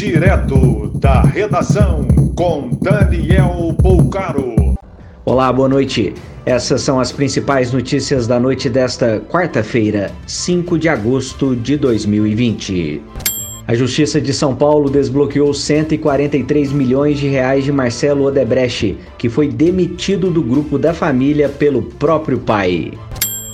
Direto da redação com Daniel Poucaro. Olá, boa noite. Essas são as principais notícias da noite desta quarta-feira, 5 de agosto de 2020. A Justiça de São Paulo desbloqueou 143 milhões de reais de Marcelo Odebrecht, que foi demitido do grupo da família pelo próprio pai.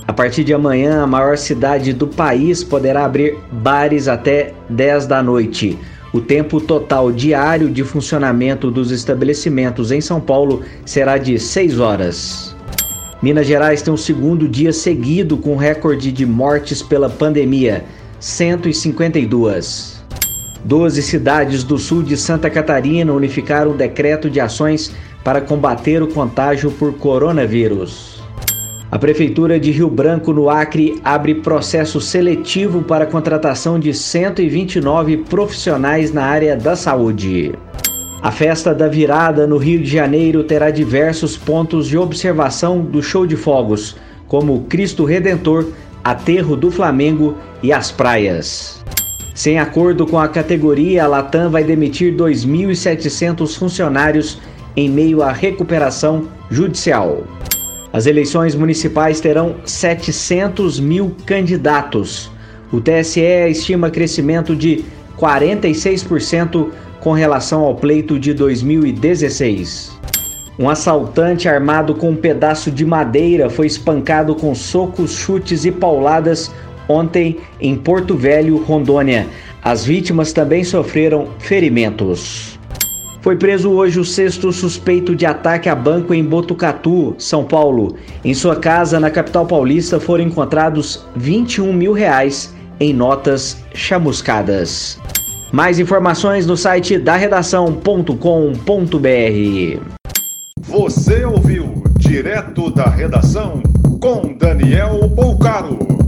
A partir de amanhã, a maior cidade do país poderá abrir bares até 10 da noite. O tempo total diário de funcionamento dos estabelecimentos em São Paulo será de 6 horas. Minas Gerais tem o um segundo dia seguido com recorde de mortes pela pandemia 152. Doze cidades do sul de Santa Catarina unificaram um decreto de ações para combater o contágio por coronavírus. A Prefeitura de Rio Branco, no Acre, abre processo seletivo para a contratação de 129 profissionais na área da saúde. A festa da virada no Rio de Janeiro terá diversos pontos de observação do show de fogos, como Cristo Redentor, Aterro do Flamengo e as praias. Sem acordo com a categoria, a Latam vai demitir 2.700 funcionários em meio à recuperação judicial. As eleições municipais terão 700 mil candidatos. O TSE estima crescimento de 46% com relação ao pleito de 2016. Um assaltante armado com um pedaço de madeira foi espancado com socos, chutes e pauladas ontem em Porto Velho, Rondônia. As vítimas também sofreram ferimentos. Foi preso hoje o sexto suspeito de ataque a banco em Botucatu, São Paulo. Em sua casa, na capital paulista, foram encontrados 21 mil reais em notas chamuscadas. Mais informações no site da redação.com.br. Você ouviu direto da redação com Daniel Bolcaro.